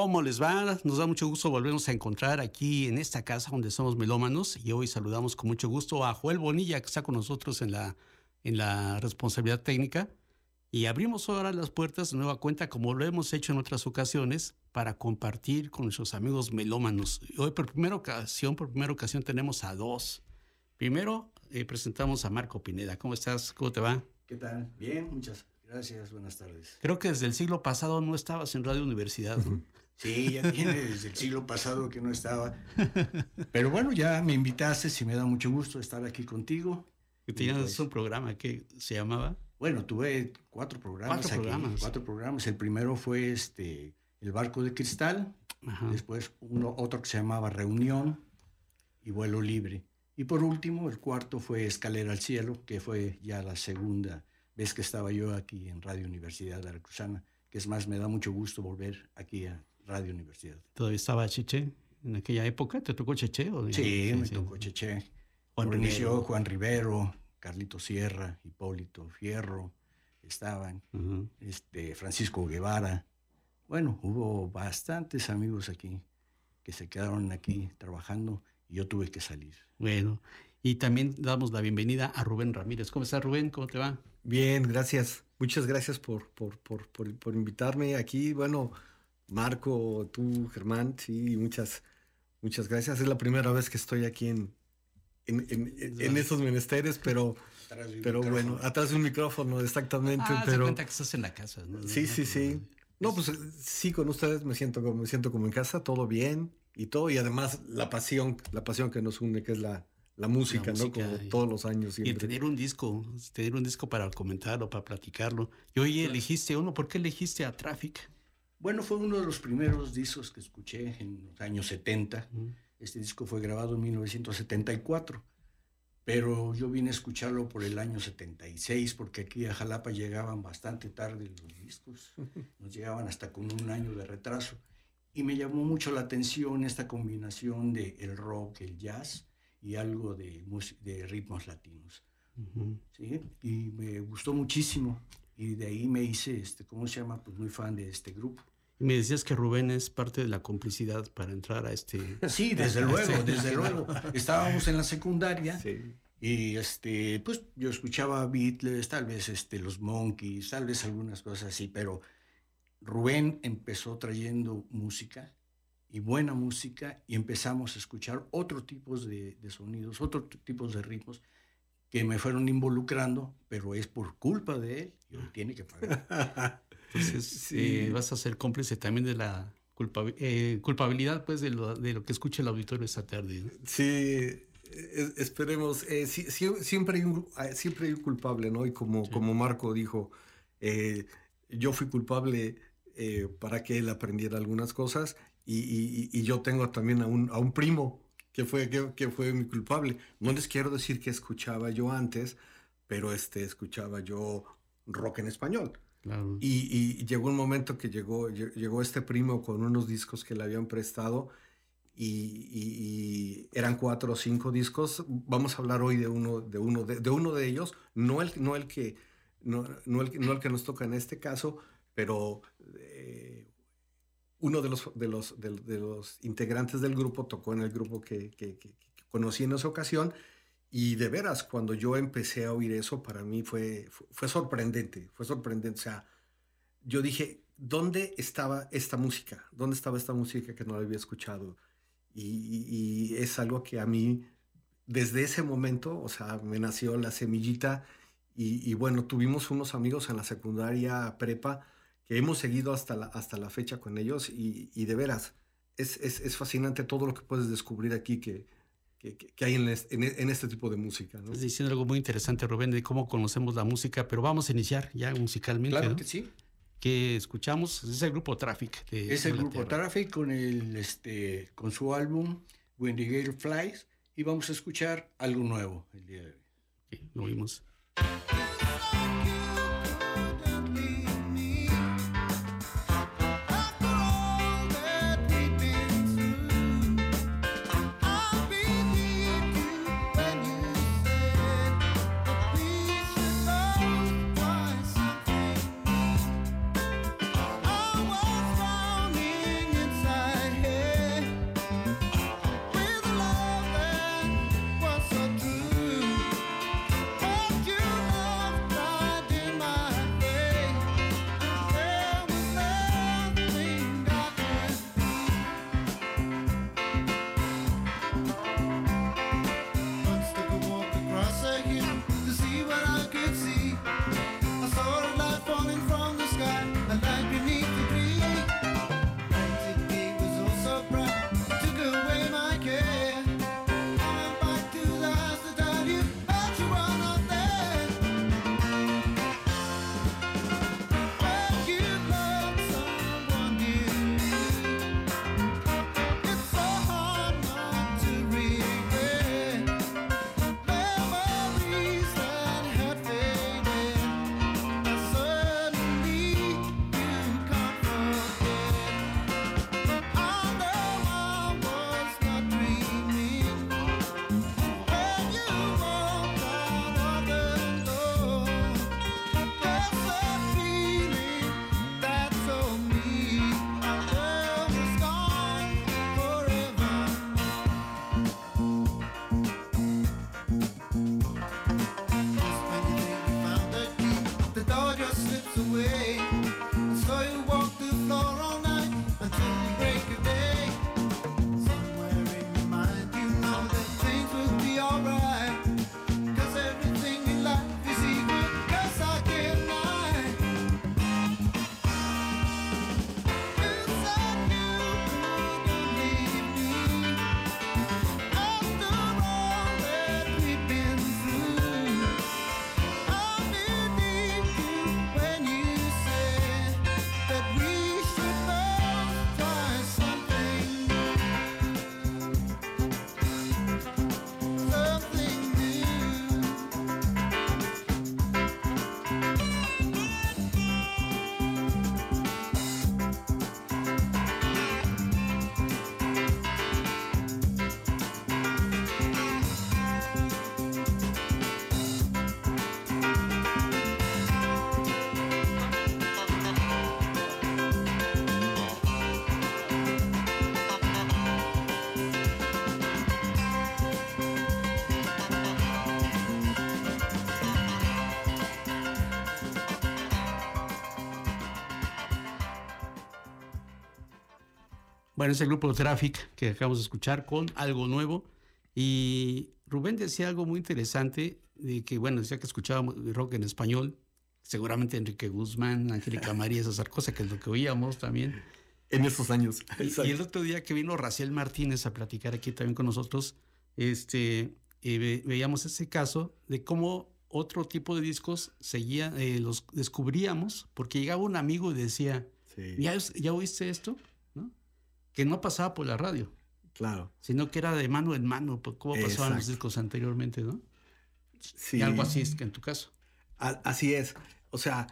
¿Cómo les va? Nos da mucho gusto volvernos a encontrar aquí en esta casa donde somos melómanos y hoy saludamos con mucho gusto a Joel Bonilla que está con nosotros en la en la responsabilidad técnica y abrimos ahora las puertas de nueva cuenta como lo hemos hecho en otras ocasiones para compartir con nuestros amigos melómanos. Hoy por primera ocasión, por primera ocasión tenemos a dos. Primero eh, presentamos a Marco Pineda. ¿Cómo estás? ¿Cómo te va? ¿Qué tal? Bien, muchas gracias. Buenas tardes. Creo que desde el siglo pasado no estabas en Radio Universidad. Sí, ya tiene desde el siglo pasado que no estaba. Pero bueno, ya me invitaste y me da mucho gusto estar aquí contigo. Que tenías pues, un programa que se llamaba. Bueno, tuve cuatro programas. Cuatro programas. Cuatro programas. El primero fue este El Barco de Cristal. Después uno, otro que se llamaba Reunión y Vuelo Libre. Y por último, el cuarto fue Escalera al Cielo, que fue ya la segunda vez que estaba yo aquí en Radio Universidad de Aracruzana, que es más, me da mucho gusto volver aquí a Radio Universidad. ¿Todavía estaba Cheche en aquella época? ¿Te tocó Cheche? O sí, me tocó Cheche. Juan inició Juan Rivero, Carlito Sierra, Hipólito Fierro, estaban, este, Francisco Guevara. Bueno, hubo bastantes amigos aquí que se quedaron aquí trabajando y yo tuve que salir. Bueno, y también damos la bienvenida a Rubén Ramírez. ¿Cómo estás, Rubén? ¿Cómo te va? Bien, gracias. Muchas gracias por, por, por, por invitarme aquí. Bueno, Marco, tú, Germán, sí, muchas, muchas gracias. Es la primera vez que estoy aquí en, en, esos menesteres, pero, pero bueno, atrás de un micrófono, exactamente. Ah, pero cuenta que estás en la casa. Sí, sí, sí. No, pues sí, con ustedes me siento, como, me siento como en casa, todo bien y todo, y además la pasión, la pasión que nos une, que es la, la música, ¿no? Como todos los años. Y tener un disco, tener un disco para comentarlo, para platicarlo. Y hoy elegiste uno, ¿por qué elegiste a Traffic? Bueno, fue uno de los primeros discos que escuché en los años 70. Este disco fue grabado en 1974, pero yo vine a escucharlo por el año 76 porque aquí a Jalapa llegaban bastante tarde los discos, nos llegaban hasta con un año de retraso. Y me llamó mucho la atención esta combinación de el rock, el jazz y algo de, de ritmos latinos. ¿sí? Y me gustó muchísimo. Y de ahí me hice, este, ¿cómo se llama? Pues muy fan de este grupo. Me decías que Rubén es parte de la complicidad para entrar a este. Sí, desde luego, desde luego. Estábamos en la secundaria y este, pues yo escuchaba Beatles, tal vez este, los Monkeys, tal vez algunas cosas así, pero Rubén empezó trayendo música y buena música y empezamos a escuchar otro tipos de, de sonidos, otros tipos de ritmos que me fueron involucrando, pero es por culpa de él y él tiene que pagar. Entonces, sí. vas a ser cómplice también de la eh, culpabilidad, pues, de lo, de lo, que escucha el auditorio esta tarde. Sí, esperemos. Eh, siempre, hay un, ah, siempre hay un culpable, ¿no? Y como, como Marco dijo, eh, yo fui culpable para que él aprendiera algunas cosas y, y, yo tengo también a un, a un primo que fue, que, que, fue mi culpable. No les quiero decir que escuchaba yo antes, pero este, escuchaba yo rock en español. Y, llegó un momento que llegó, llegó este primo con unos discos que le habían prestado y, eran cuatro o cinco discos. Vamos a hablar hoy de uno de, uno de, uno de ellos, no el, no, el que, no, no, el, no el que nos toca en este caso, pero eh, uno de los, integrantes del grupo tocó en el grupo que, conocí en esa ocasión y de veras, cuando yo empecé a oír eso, para mí fue, sorprendente, fue sorprendente. O sea, yo dije, ¿dónde estaba esta música? ¿Dónde estaba esta música que no la había escuchado? Y, es algo que a mí, desde ese momento, o sea, me nació la semillita. Y, bueno, tuvimos unos amigos en la secundaria prepa que hemos seguido hasta la, hasta la fecha con ellos. Y, de veras, es, es, es fascinante todo lo que puedes descubrir aquí que que, hay en, este tipo de música. Estás diciendo algo muy interesante, Rubén, de cómo conocemos la música, pero vamos a iniciar ya musicalmente. Claro que sí. que escuchamos es el grupo Traffic. es el grupo Traffic con, el, este, con su álbum When the Gale Flies y vamos a escuchar algo nuevo el día de hoy. lo vimos. Bueno, ese grupo Traffic que acabamos de escuchar con algo nuevo. Y Rubén decía algo muy interesante, de que, bueno, decía que escuchábamos rock en español, seguramente Enrique Guzmán, Angélica María, esas cosas que es lo que oíamos también. En esos años. Y, el otro día que vino Raciel Martínez a platicar aquí también con nosotros, este, eh, veíamos ese caso de cómo otro tipo de discos seguía, eh, los descubríamos, porque llegaba un amigo y decía, ¿Ya, ¿ya oíste esto? Que no pasaba por la radio. Claro. Sino que era de mano en mano, pues, como pasaban los discos anteriormente, ¿no? Sí. Y algo así es que en tu caso. así es. O sea,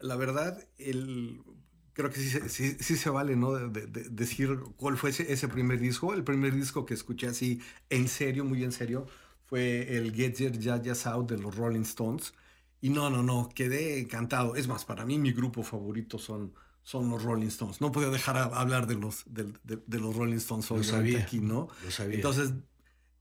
la, verdad, el, creo que sí, sí, se vale, ¿no? De, decir cuál fue ese, primer disco. El primer disco que escuché así en serio, muy en serio, fue el Get Your Jazz Out de los Rolling Stones. Y no, no, no, quedé encantado. Es más, para mí mi grupo favorito son, son los Rolling Stones. No podía dejar hablar de los, de, los Rolling Stones lo sabía, aquí, ¿no? Lo sabía. Entonces,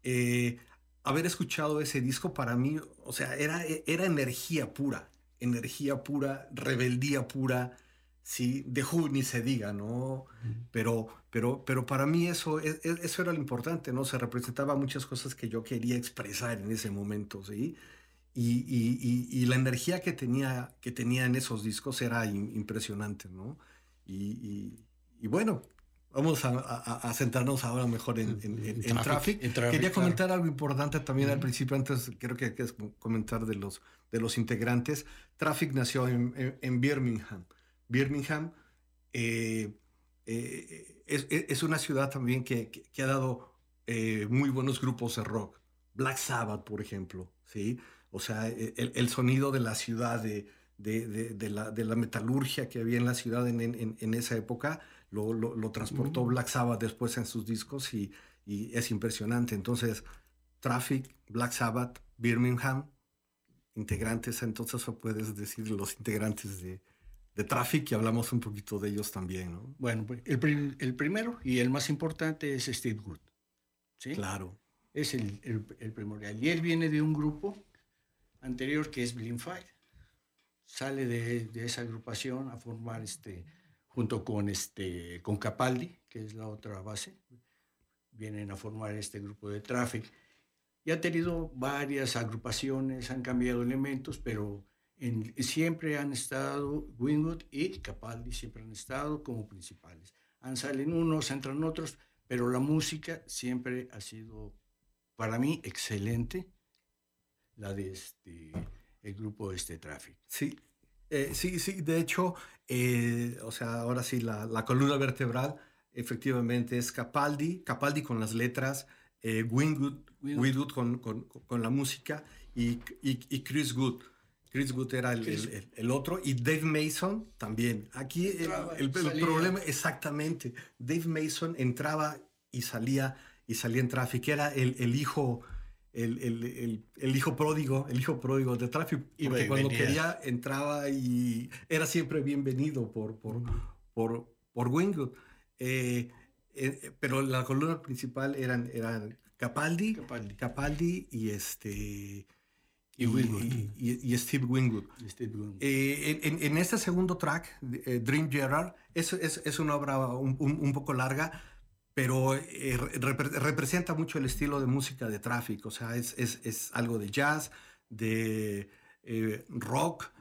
eh, haber escuchado ese disco para mí, o sea, era, era energía pura, energía pura, rebeldía pura, sí, de Who ni se diga, ¿no? Pero, pero, pero para mí eso, e, e, eso era lo importante, ¿no? Se representaba muchas cosas que yo quería expresar en ese momento, ¿sí? Y, la energía que tenía, que tenía en esos discos era impresionante, ¿no? Y, bueno, vamos a, centrarnos ahora mejor en, Traffic. Quería comentar algo importante también al principio, antes creo que hay que comentar de los, de los integrantes. Traffic nació en, Birmingham, Birmingham. Eh, eh, es, una ciudad también que, ha dado muy buenos grupos de rock. Black Sabbath, por ejemplo, ¿sí? O sea, el, sonido de la ciudad, de, de, la, metalurgia que había en la ciudad en, esa época, lo, transportó Black Sabbath después en sus discos y, y es impresionante. Entonces, Traffic, Black Sabbath, Birmingham, integrantes, entonces puedes decir los integrantes de, de Traffic y hablamos un poquito de ellos también, ¿no? Bueno, pues, el, el, primero y el más importante es Steve Good. ¿sí? Claro. Es el, el, primordial. Y él viene de un grupo anterior que es Blind Fire. Sale de, de, esa agrupación a formar este, junto con, este, con Capaldi, que es la otra base. Vienen a formar este grupo de Traffic y ha tenido varias agrupaciones, han cambiado elementos, pero siempre han estado Wingwood y Capaldi, siempre han estado como principales. Han salen unos, entran otros, pero la música siempre ha sido para mí excelente, la de este, el grupo este Traffic. Sí, eh, sí, sí, de hecho, eh, o sea, ahora sí, la, la columna vertebral efectivamente es Capaldi, Capaldi con las letras, eh, Wingwood, con, con, con, la música y, y, Chris Good. Chris Good era el, el, otro y Dave Mason también. Aquí el, problema, exactamente, Dave Mason entraba y salía y salía en Traffic, era el, hijo... El, el, hijo pródigo, el hijo pródigo de Traffic, porque cuando quería entraba y era siempre bienvenido por, por, por, por Wingwood. Eh, eh, pero la columna principal eran, eran Capaldi, Capaldi, y este... Y, y, Steve Wingwood. Eh, en, en, este segundo track, eh, Dream Gerard, es, es, es, una obra un, un, poco larga, pero representa mucho el estilo de música de Traffic. O sea, es, es algo de jazz, de rock,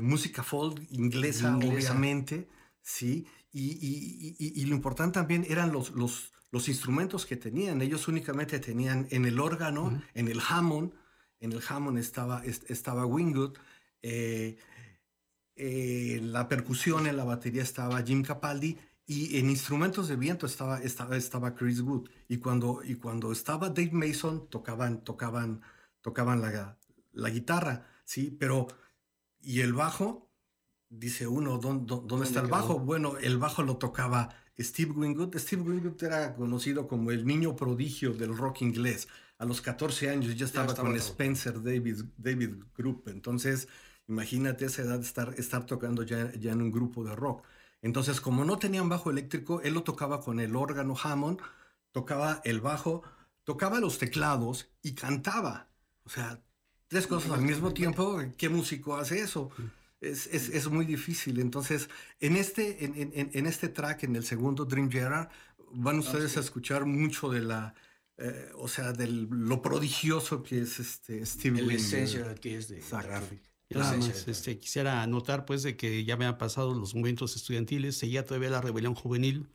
música folk inglesa, obviamente, ¿sí? Y, lo importante también eran los, los, los, instrumentos que tenían. Ellos únicamente tenían en el órgano, en el Hammond, en el Hammond estaba, estaba Wingwood, eh, eh, la percusión en la batería estaba Jim Capaldi y en instrumentos de viento estaba, estaba, estaba Chris Wood. Y cuando, y cuando estaba Dave Mason tocaban, tocaban, tocaban la, la guitarra, ¿sí? Pero, y el bajo dice uno, ¿dónde, está el bajo? Bueno, el bajo lo tocaba Steve Wingwood. Steve Wingwood era conocido como el niño prodigio del rock inglés. A los 14 años ya estaba, con Spencer David, David Group. Entonces, imagínate esa edad estar, estar tocando ya, ya en un grupo de rock. Entonces, como no tenían bajo eléctrico, él lo tocaba con el órgano Hammond, tocaba el bajo, tocaba los teclados y cantaba. O sea, tres cosas al mismo tiempo. ¿Qué músico hace eso? es, es, es, muy difícil. Entonces, en este, en, en, en, este track, en el segundo Dream Gerard, van ustedes a escuchar mucho de la, eh, o sea, de lo prodigioso que es este Steve La esencia que es de Traffic. Este, quisiera anotar pues de que ya me han pasado los momentos estudiantiles, seguía todavía la rebelión juvenil,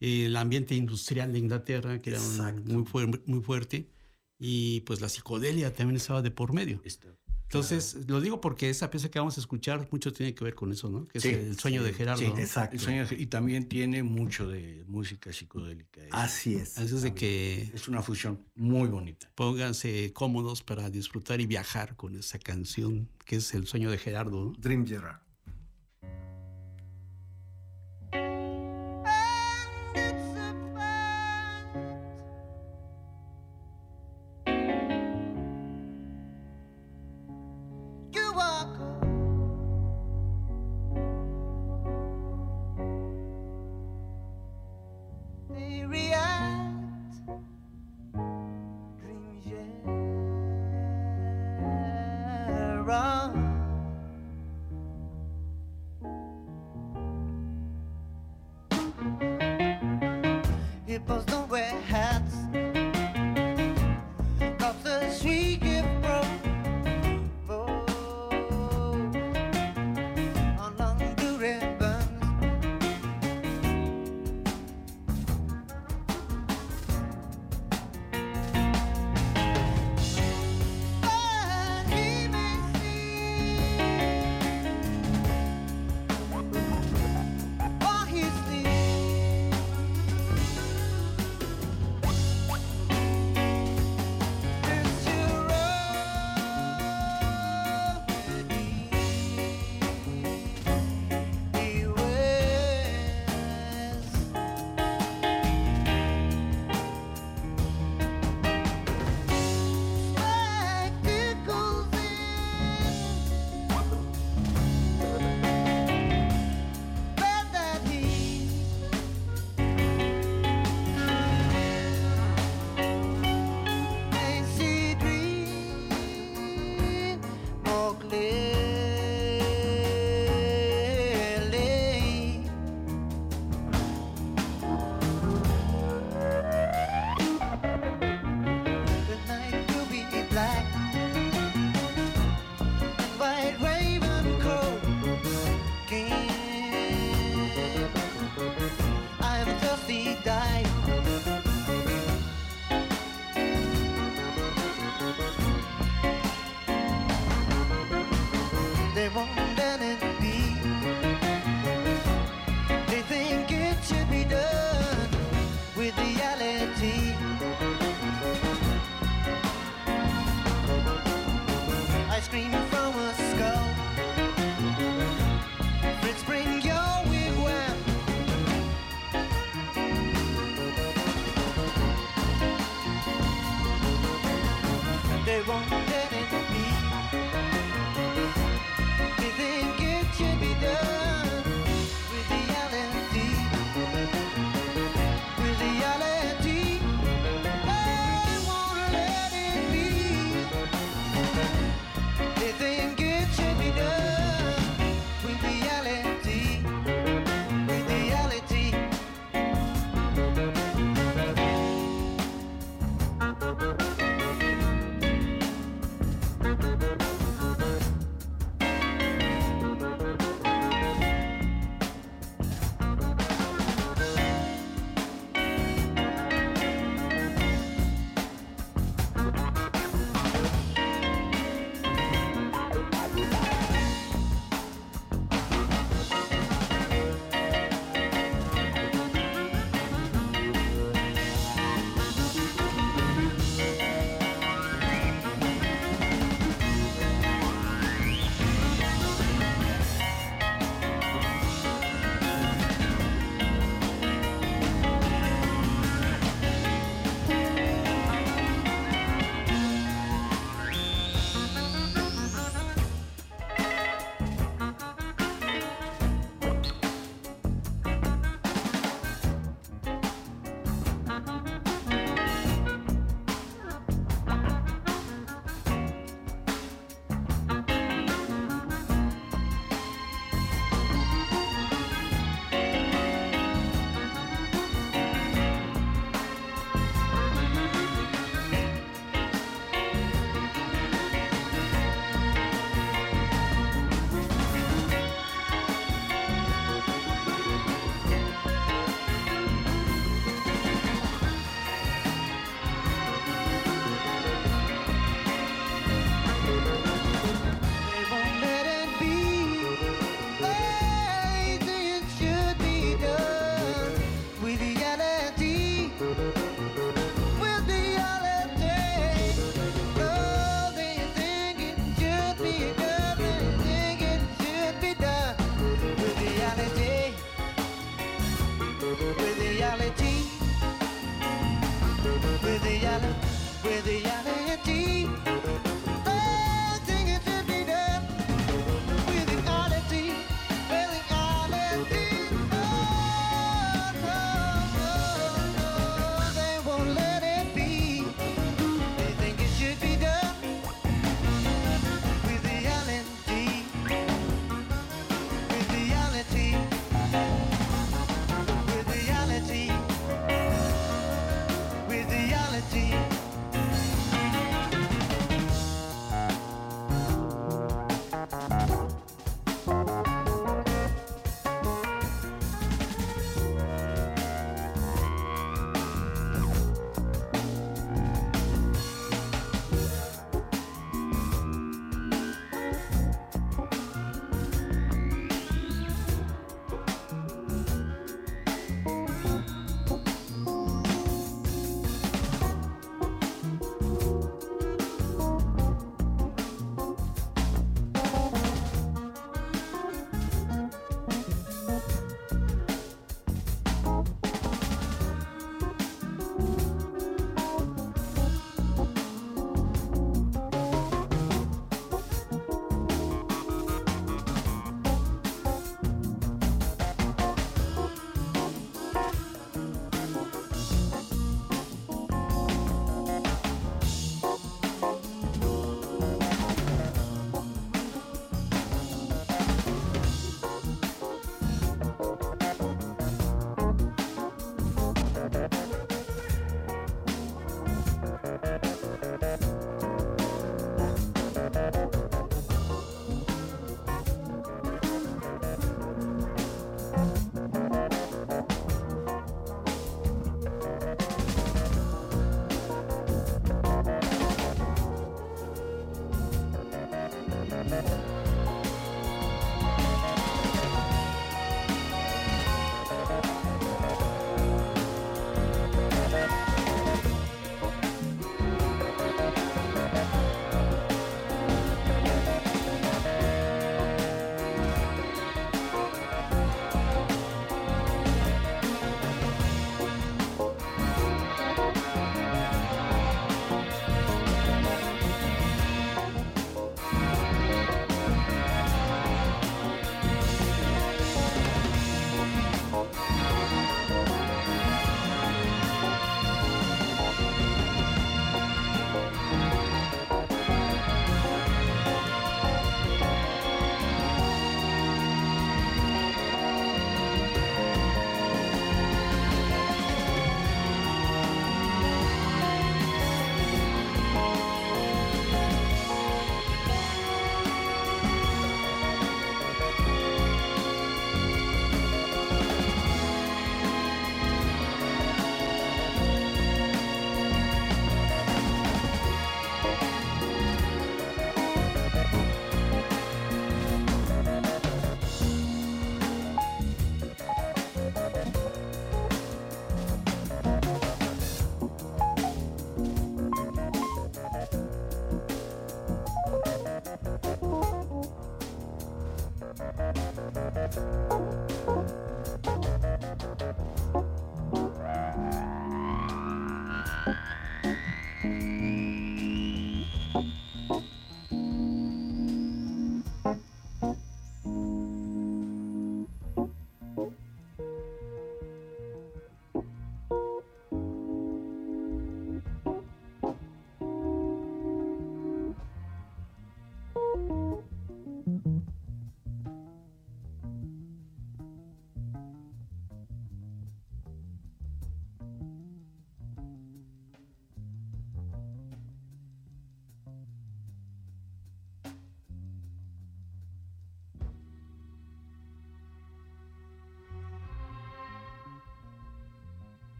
el ambiente industrial de Inglaterra, que era muy, muy fuerte, y pues la psicodelia también estaba de por medio. Entonces, lo digo porque esa pieza que vamos a escuchar mucho tiene que ver con eso, ¿no? Que es el sueño de Gerardo. Sí, exacto. y también tiene mucho de música psicodélica. Así es. Así es de que... Es una fusión muy bonita. Pónganse cómodos para disfrutar y viajar con esa canción que es el sueño de Gerardo. Dream Gerard.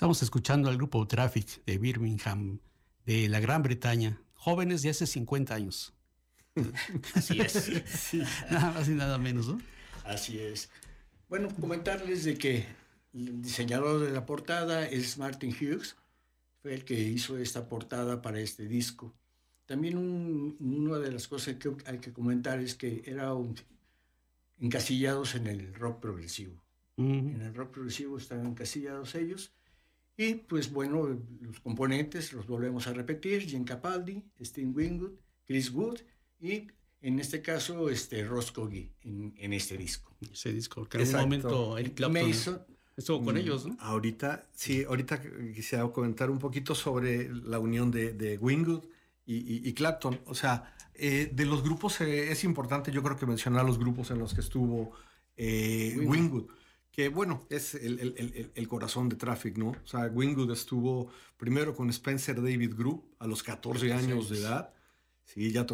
Estamos escuchando al grupo Traffic de Birmingham, de la Gran Bretaña, jóvenes de hace 50 años. Así es. Nada más y nada menos, ¿no? Así es. Bueno, comentarles de que el diseñador de la portada es Martin Hughes, fue el que hizo esta portada para este disco. También una de las cosas que hay que comentar es que eran encasillados en el rock progresivo. En el rock progresivo estaban encasillados ellos. Y pues bueno, los componentes los volvemos a repetir, Jim Capaldi, Steve Wingwood, Chris Wood y en este caso este Ross en, en este disco. Ese disco, que en un momento el Clapton estuvo con mm, ellos, ¿no? Ahorita, sí, ahorita quisiera comentar un poquito sobre la unión de, de Wingwood y, Clapton. O sea, eh, de los grupos eh, es importante yo creo que mencionar los grupos en los que estuvo eh, Wingwood que bueno, es el, corazón de Traffic, ¿no? O sea, Wingwood estuvo primero con Spencer David Group a los 14 años de edad, sí, ya,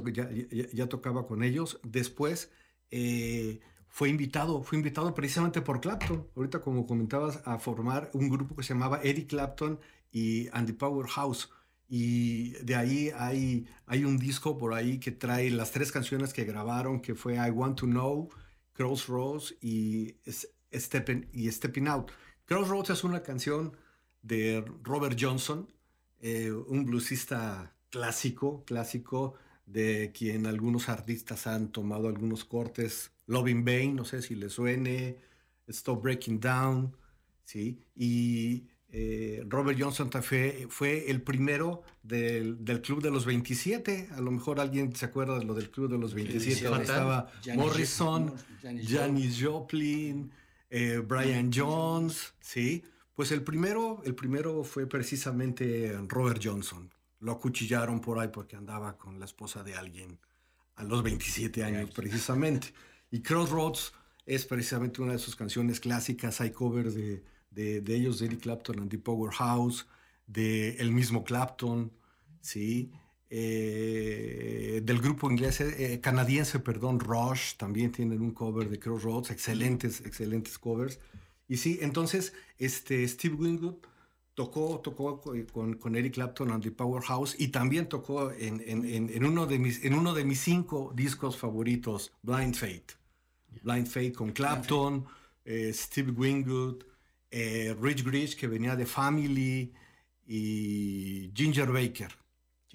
ya, tocaba con ellos. Después eh, fue invitado, fue invitado precisamente por Clapton, ahorita como comentabas, a formar un grupo que se llamaba Eric Clapton y Andy Powerhouse. Y de ahí hay, hay un disco por ahí que trae las tres canciones que grabaron, que fue I Want to Know, Crossroads y Stepping y Stepping Out. Crossroads es una canción de Robert Johnson, eh, un bluesista clásico, clásico, de quien algunos artistas han tomado algunos cortes. Loving Vain, no sé si le suene, Stop Breaking Down, ¿sí? Y eh, Robert Johnson fue, fue el primero del, Club de los 27. A lo mejor alguien se acuerda de lo del Club de los 27. estaba Morrison, Janis Joplin, eh, Brian Jones, ¿sí? Pues el primero, el primero fue precisamente Robert Johnson. Lo acuchillaron por ahí porque andaba con la esposa de alguien a los 27 años precisamente. Y Crossroads es precisamente una de sus canciones clásicas. Hay covers de, de, ellos, de Eric Clapton and the Powerhouse, de el mismo Clapton, ¿sí? Eh, del grupo inglés, eh, canadiense, perdón, Rush, también tienen un cover de Crossroads, excelentes, excelentes covers. Y sí, entonces, este, Steve Wingwood tocó, tocó con, con, Eric Clapton and the Powerhouse y también tocó en, en, en, uno de mis, en uno de mis cinco discos favoritos, Blind Fate. Blind Fate con Clapton, eh, Steve Wingwood, Rich Grich, que venía de Family, y Ginger Baker.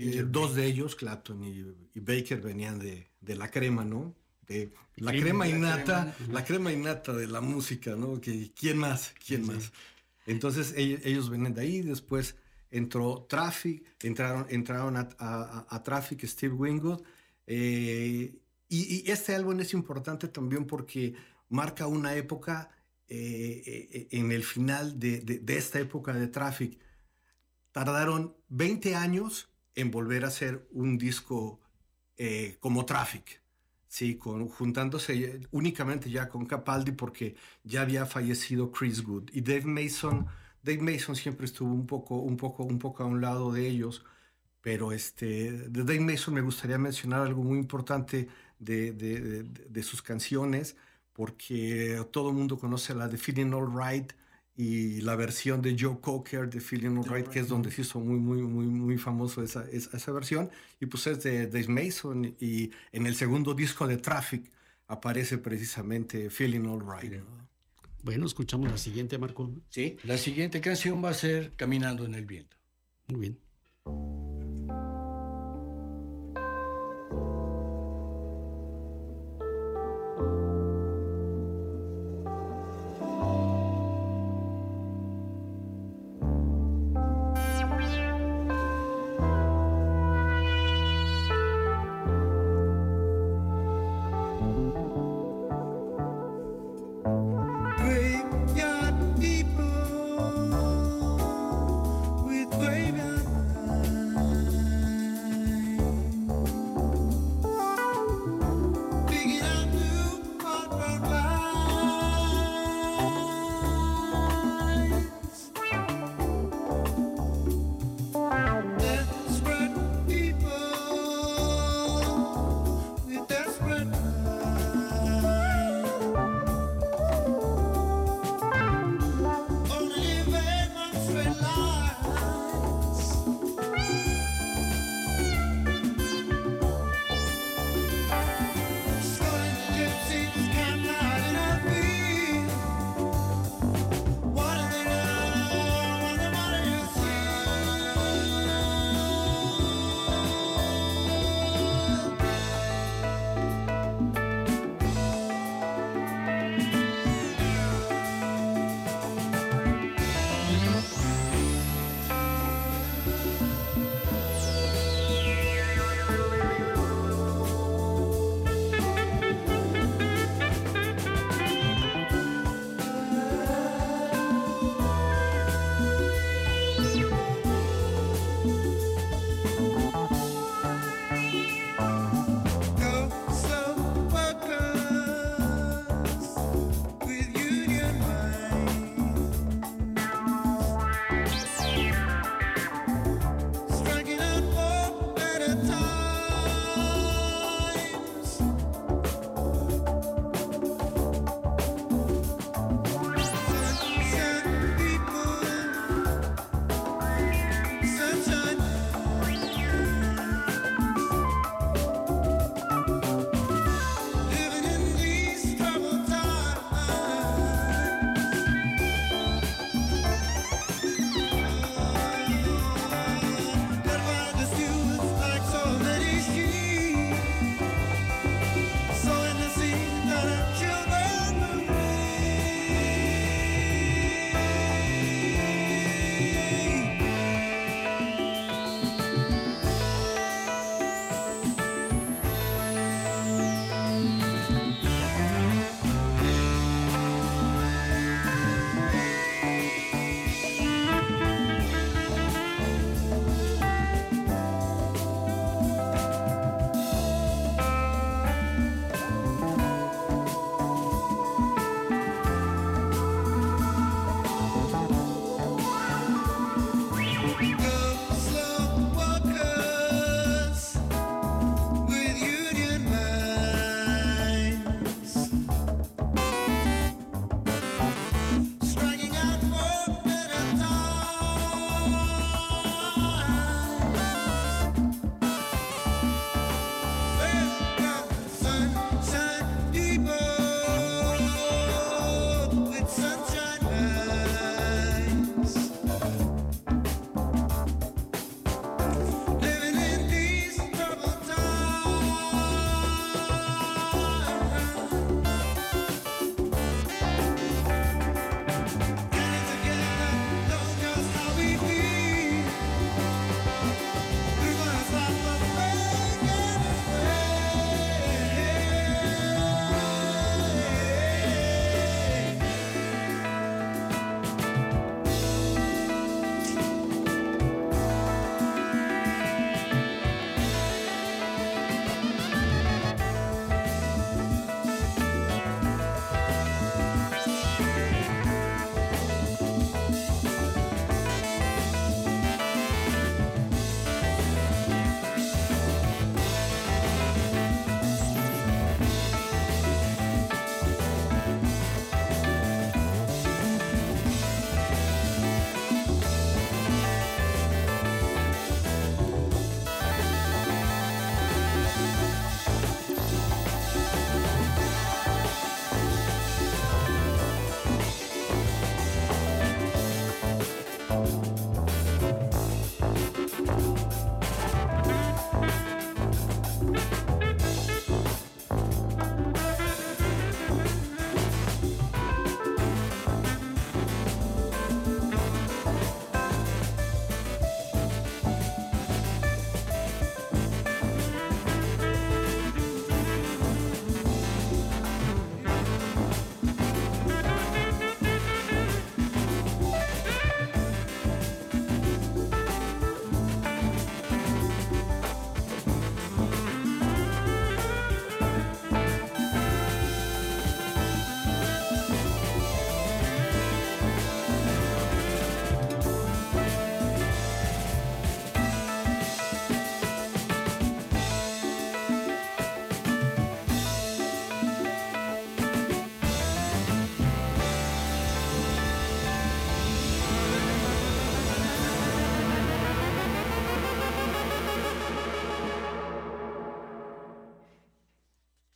Eh, dos de ellos, Clapton y, Baker, venían de, la crema, ¿no? De la crema innata, la crema, innata de la música, ¿no? Que, ¿Quién más? ¿Quién más? Entonces ellos, venían de ahí, después entró Traffic, entraron, entraron a, Traffic Steve Wingwood. Eh, y, este álbum es importante también porque marca una época eh, en el final de, de, esta época de Traffic. Tardaron 20 años en volver a hacer un disco eh, como Traffic, ¿sí? Con, juntándose únicamente ya con Capaldi porque ya había fallecido Chris Good y Dave Mason. Dave Mason siempre estuvo un poco, un poco, un poco a un lado de ellos, pero este, de Dave Mason me gustaría mencionar algo muy importante de, de, de sus canciones, porque todo el mundo conoce la de Feeling All Right, y la versión de Joe Cocker de Feeling Alright, que es donde se hizo muy, muy, muy, muy famoso esa, esa, versión, y pues es de Dave Mason, y en el segundo disco de Traffic aparece precisamente Feeling Alright. Bueno, escuchamos la siguiente, Marco. Sí, la siguiente canción va a ser Caminando en el Viento. Muy bien.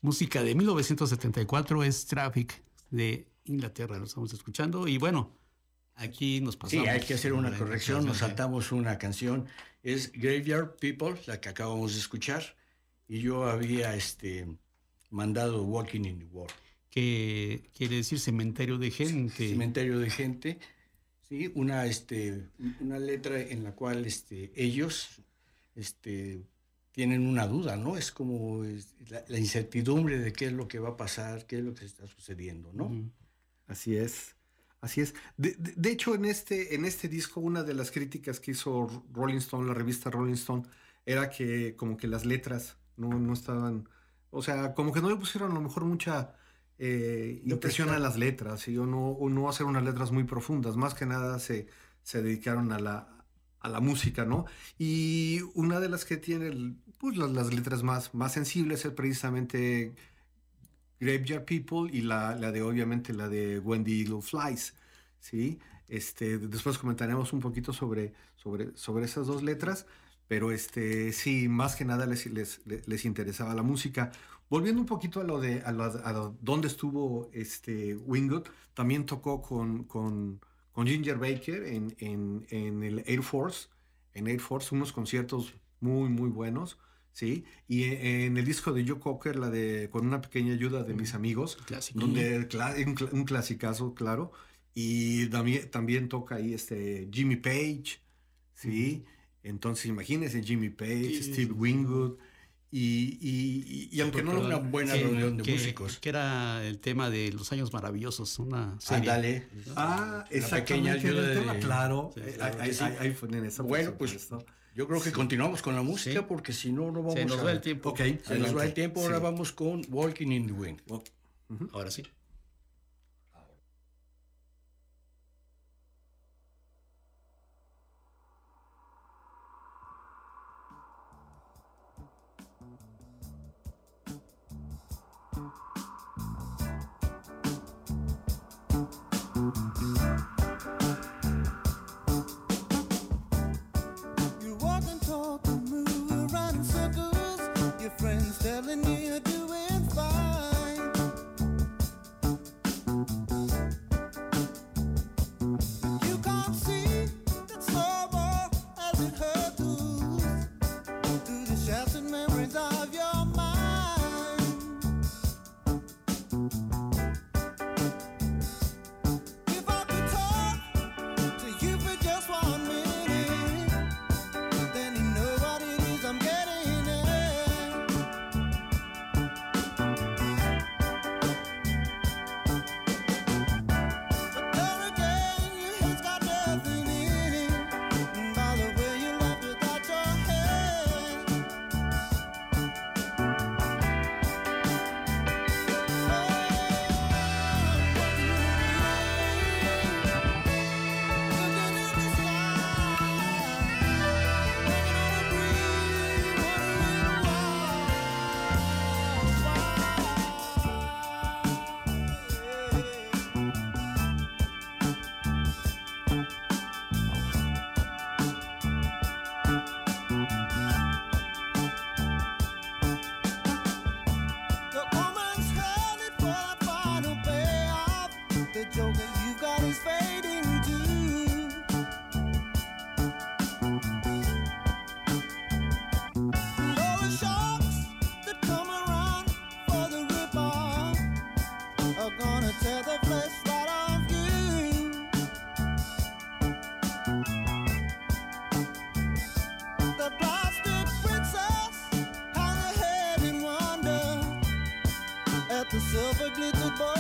Música de 1974 es Traffic de Inglaterra, lo estamos escuchando y bueno, aquí nos pasamos. Sí, hay que hacer una corrección, nos saltamos una canción, es Graveyard People, la que acabamos de escuchar, y yo había este, mandado Walking in the World. Que quiere decir cementerio de gente. Cementerio de gente, sí, una, este, una letra en la cual este, ellos este, tienen una duda, ¿no? Es como la, incertidumbre de qué es lo que va a pasar, qué es lo que está sucediendo, ¿no? Así es. Así es. De, hecho, en este, en este disco, una de las críticas que hizo Rolling Stone, la revista Rolling Stone, era que como que las letras no, no estaban, o sea, como que no le pusieron a lo mejor mucha eh, impresión a las letras, y o no, no hacer unas letras muy profundas, más que nada se, se dedicaron a la, a la música, ¿no? Y una de las que tiene pues, las, letras más, más sensibles es precisamente Graveyard People y la, la de obviamente la de Wendy Little Flies, ¿sí? Este, después comentaremos un poquito sobre, sobre, sobre esas dos letras, pero este, sí, más que nada les, les, les interesaba la música. Volviendo un poquito a lo de a, dónde estuvo este Wingwood, también tocó con, con, con Ginger Baker en, en, en, el Air Force, en Air Force, unos conciertos muy, muy buenos. ¿sí? Y e, en el disco de Joe Cocker, la de Con una pequeña ayuda de mis amigos, donde un, un clasicazo, claro. Y también, también toca ahí este Jimmy Page, ¿sí? Entonces imagínense Jimmy Page, Steve Wingwood. Y, y, y, aunque no era una buena reunión de músicos. Que era el tema de los años maravillosos, una serie. Ándale. Ah, esa pequeña ayuda de... tema, claro. ahí, fue en esa Bueno, pues yo creo que continuamos con la música porque si no, no vamos Se nos va el tiempo. Okay, Se nos va el tiempo. Ahora vamos con Walking in the Wind. Ahora sí. friends telling me I do. tout s'aveuglé, tout bon.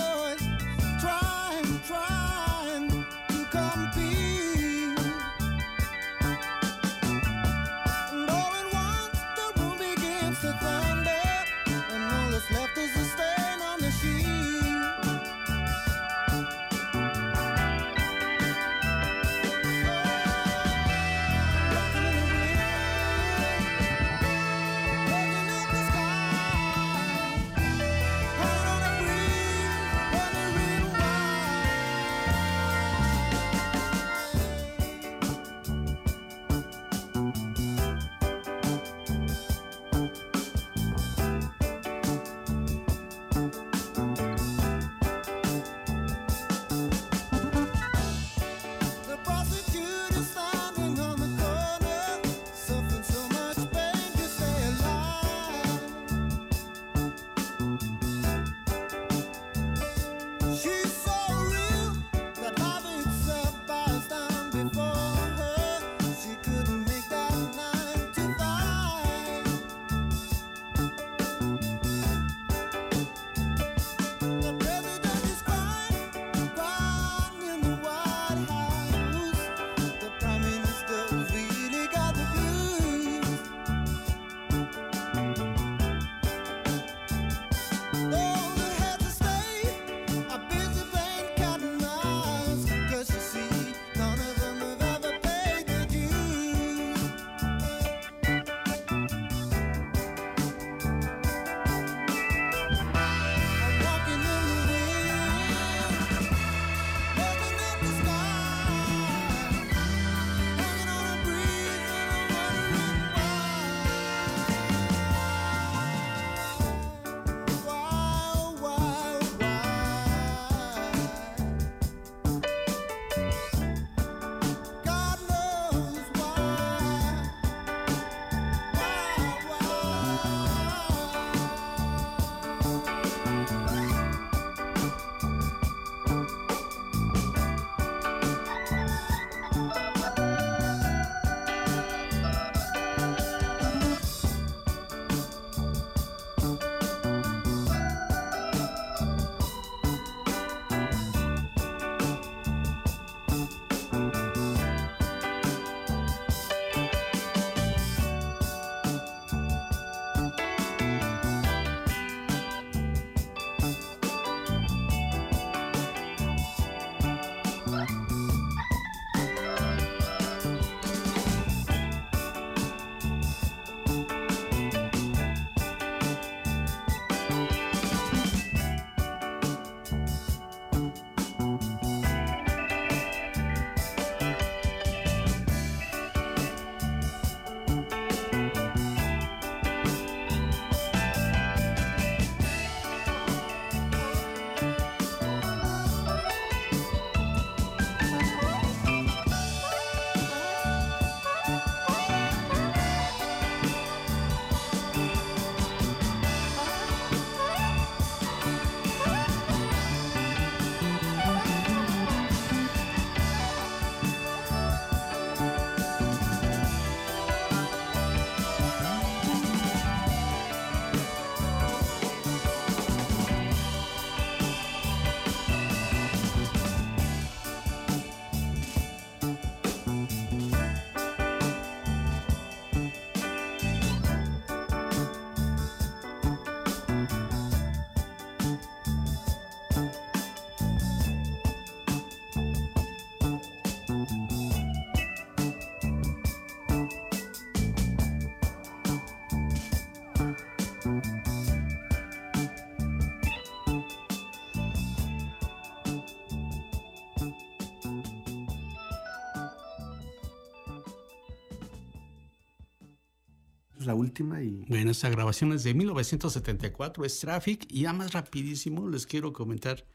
Es la última y... Bueno, esta grabación es de 1974, es Traffic, y ya más rapidísimo les quiero comentar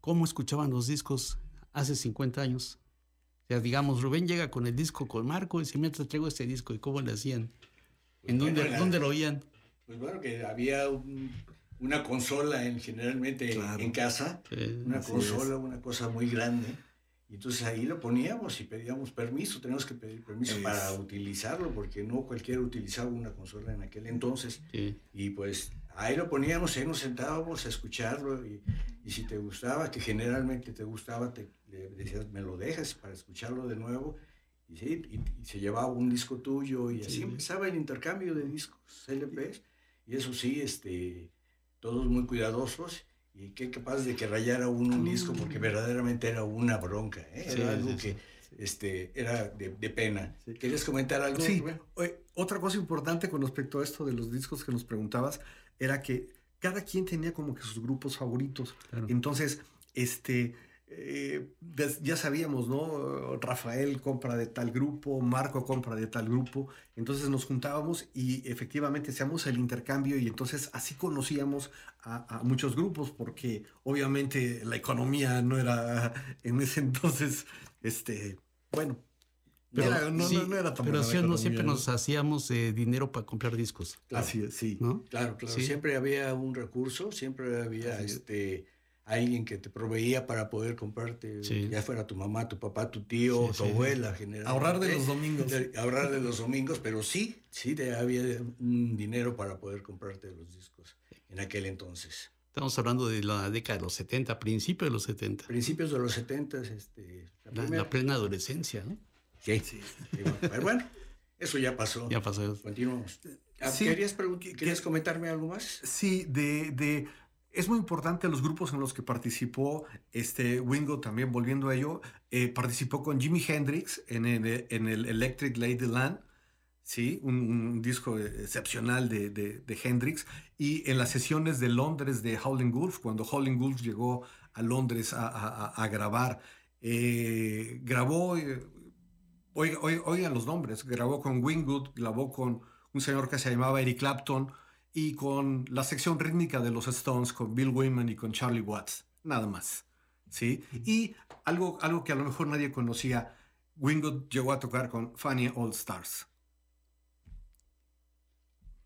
cómo escuchaban los discos hace 50 años. O sea, digamos, Rubén llega con el disco con Marco y dice, mira, te traigo este disco, ¿y cómo le hacían? ¿En Pues dónde, bueno, dónde lo oían? Pues bueno, que había un- una consola en, generalmente Claro. en casa, una consola, una cosa muy grande. Y entonces ahí lo poníamos y pedíamos permiso, teníamos que pedir permiso Es- para utilizarlo, porque no cualquiera utilizaba una consola en aquel entonces. sí. Y pues ahí lo poníamos, ahí nos sentábamos a escucharlo y, y si te gustaba, que generalmente te gustaba, te le decías, me lo dejas para escucharlo de nuevo. Y, sí, y, y se llevaba un disco tuyo y así Sí. empezaba el intercambio de discos, LPs. Y eso sí, este, todos muy cuidadosos y qué capaz de que rayara uno un disco porque verdaderamente era una bronca, ¿eh? era Sí, algo sí, que sí. este, era de, de pena. Sí. ¿Quieres comentar algo? Sí, oye, otra cosa importante con respecto a esto de los discos que nos preguntabas era que cada quien tenía como que sus grupos favoritos. Claro. Entonces, este, eh, ya sabíamos, ¿no? Rafael compra de tal grupo, Marco compra de tal grupo. Entonces nos juntábamos y efectivamente hacíamos el intercambio y entonces así conocíamos a, a muchos grupos porque obviamente la economía no era en ese entonces, este, bueno. Pero, era- no, sí, no- no era tan pero no siempre ¿no? nos hacíamos eh, dinero para comprar discos, Claro. Así es, sí. ¿no? Claro, claro. Sí. Siempre había un recurso, siempre había Así es. Alguien que te proveía para poder comprarte, Sí. ya fuera tu mamá, tu papá, tu tío, Sí, tu sí. abuela, generalmente. Ahorrar de los domingos. De- ahorrar de los domingos, pero sí, sí de- había un dinero para poder comprarte los discos en aquel entonces. Estamos hablando de la década de los 70, principio de los 70. Principios de los 70, este, la La, primera- la plena adolescencia, ¿no? Sí, bueno, pero bueno, eso ya pasó. Ya pasó. Continuamos. Ah, Sí. ¿Querías, ¿Querías comentarme algo más? Sí, de, de- es muy importante los grupos en los que participó este Wingo también volviendo a ello eh, participó con Jimi Hendrix en el, el Electric Ladyland sí un, disco excepcional de, de- Hendrix y en las sesiones de Londres de Howlin' Wolf cuando Howlin' Wolf llegó a Londres a, grabar eh, grabó eh, oiga, oiga- oigan los nombres grabó con Wingwood grabó con un señor que se llamaba Eric Clapton y con la sección rítmica de los Stones, con Bill Wyman y con Charlie Watts, nada más. ¿sí? Y algo, algo que a lo mejor nadie conocía, Wingo llegó a tocar con Fania All Stars.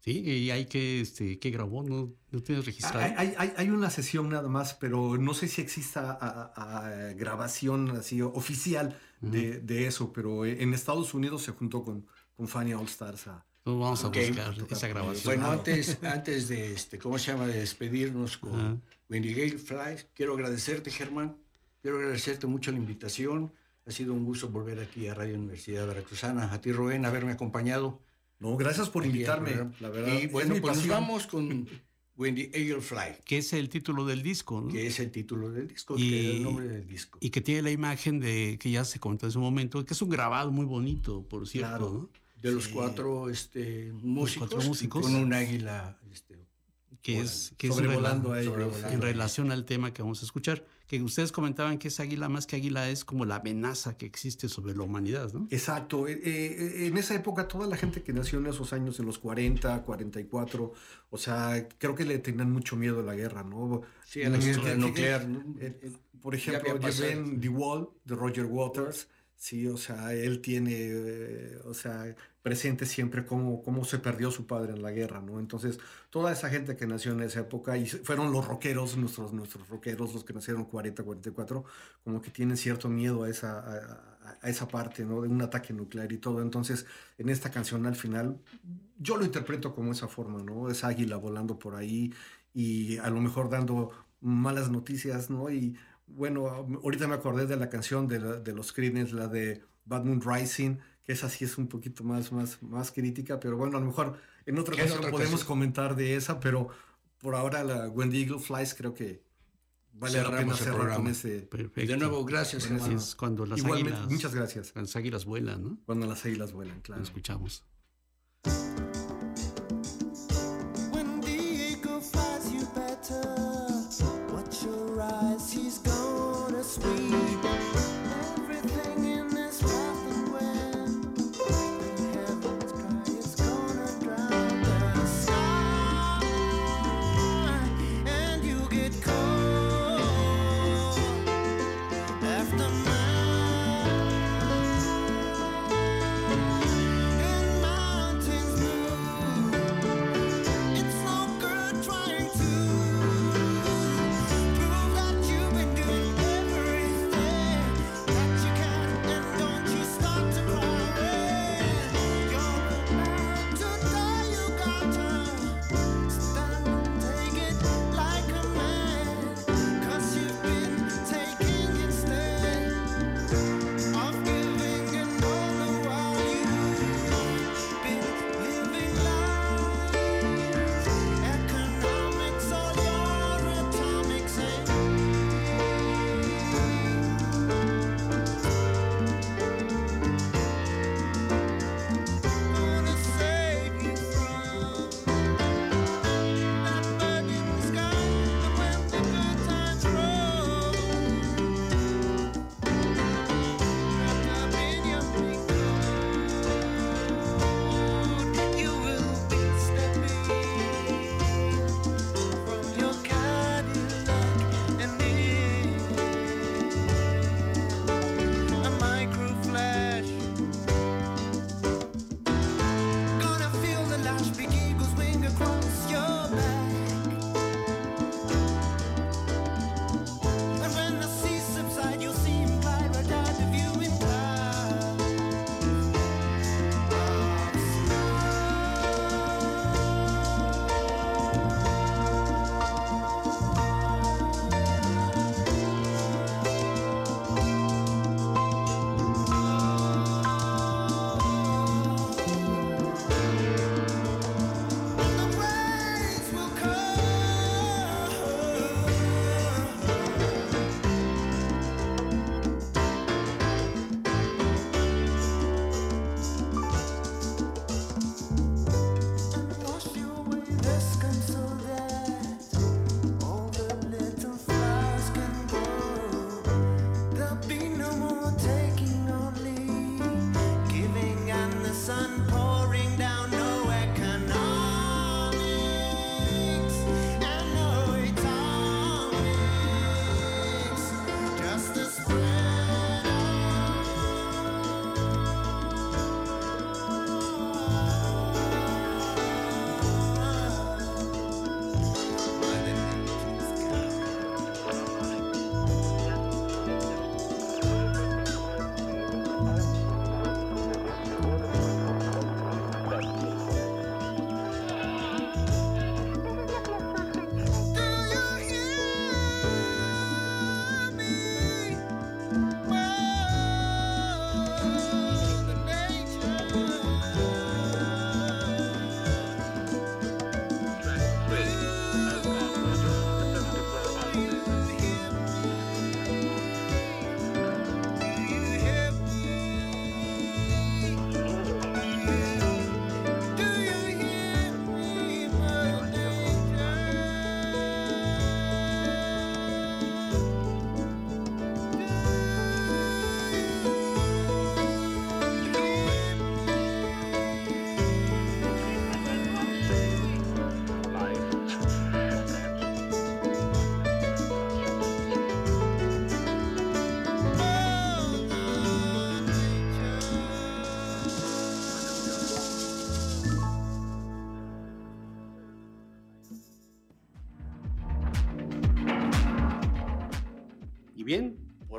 Sí, y hay que, este, que grabó, ¿no? ¿No tienes registrado? Hay, hay- una sesión nada más, pero no sé si exista a- a- a grabación así oficial de, de eso, pero en Estados Unidos se juntó con, con Fania All Stars a, Entonces vamos a Ok. buscar esa grabación. Bueno, antes, antes de, este, ¿cómo se llama?, de despedirnos con. Wendy Gale Fly, quiero agradecerte, Germán. Quiero agradecerte mucho la invitación. Ha sido un gusto volver aquí a Radio Universidad Veracruzana. A ti, Rubén, haberme acompañado. No, gracias por invitarme, la verdad. Y bueno, pues pasión. vamos con Wendy Eagle Fly, que es el título del disco, ¿no? que es el título del disco, Y- que es el nombre del disco. Y que tiene la imagen de, que ya se comentó en su momento, que es un grabado muy bonito, por cierto, Claro. ¿no? De los sí. cuatro este, músicos, cuatro músicos. con un águila. Este, Que es, que es Sobrevolando a ellos. sobrevolando. en relación al tema que vamos a escuchar. Que ustedes comentaban que esa águila, más que águila, es como la amenaza que existe sobre la humanidad, ¿no? Exacto. eh, eh, en esa época, toda la gente que nació en esos años, en los 40, 44, o sea, creo que le tenían mucho miedo a la guerra, ¿no? sí, a la Mm, guerra eh, nuclear. ¿no? eh, eh, por Ya ejemplo, pasado. ven The Wall de Roger Waters, sí, o sea, él tiene, o sea, presente siempre cómo, cómo se perdió su padre en la guerra, ¿no? Entonces, toda esa gente que nació en esa época, y fueron los rockeros, nuestros, nuestros rockeros, los que nacieron 40, 44, como que tienen cierto miedo a esa, a, a- esa parte, ¿no? De un ataque nuclear y todo. Entonces, en esta canción al final, yo lo interpreto como esa forma, ¿no? Esa águila volando por ahí y a lo mejor dando malas noticias, ¿no? Y bueno, ahorita me acordé de la canción de, la- de los Creedence, la de Bad Moon Rising, que esa sí es un poquito más, más, más crítica, pero bueno, a lo mejor en otra ocasión otra podemos ocasión. comentar de esa, pero por ahora la Wendy Eagle Flies creo que vale la pena cerrar con ese... Perfecto. De nuevo, gracias. Es cuando las Igualmente, águilas, muchas gracias. las águilas vuelan, ¿no? Cuando las águilas vuelan, Lo claro. escuchamos.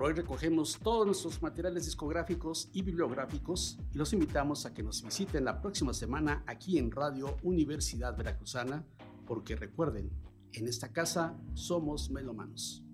Hoy recogemos todos nuestros materiales discográficos y bibliográficos y los invitamos a que nos visiten la próxima semana aquí en Radio Universidad Veracruzana, porque recuerden, en esta casa somos melomanos.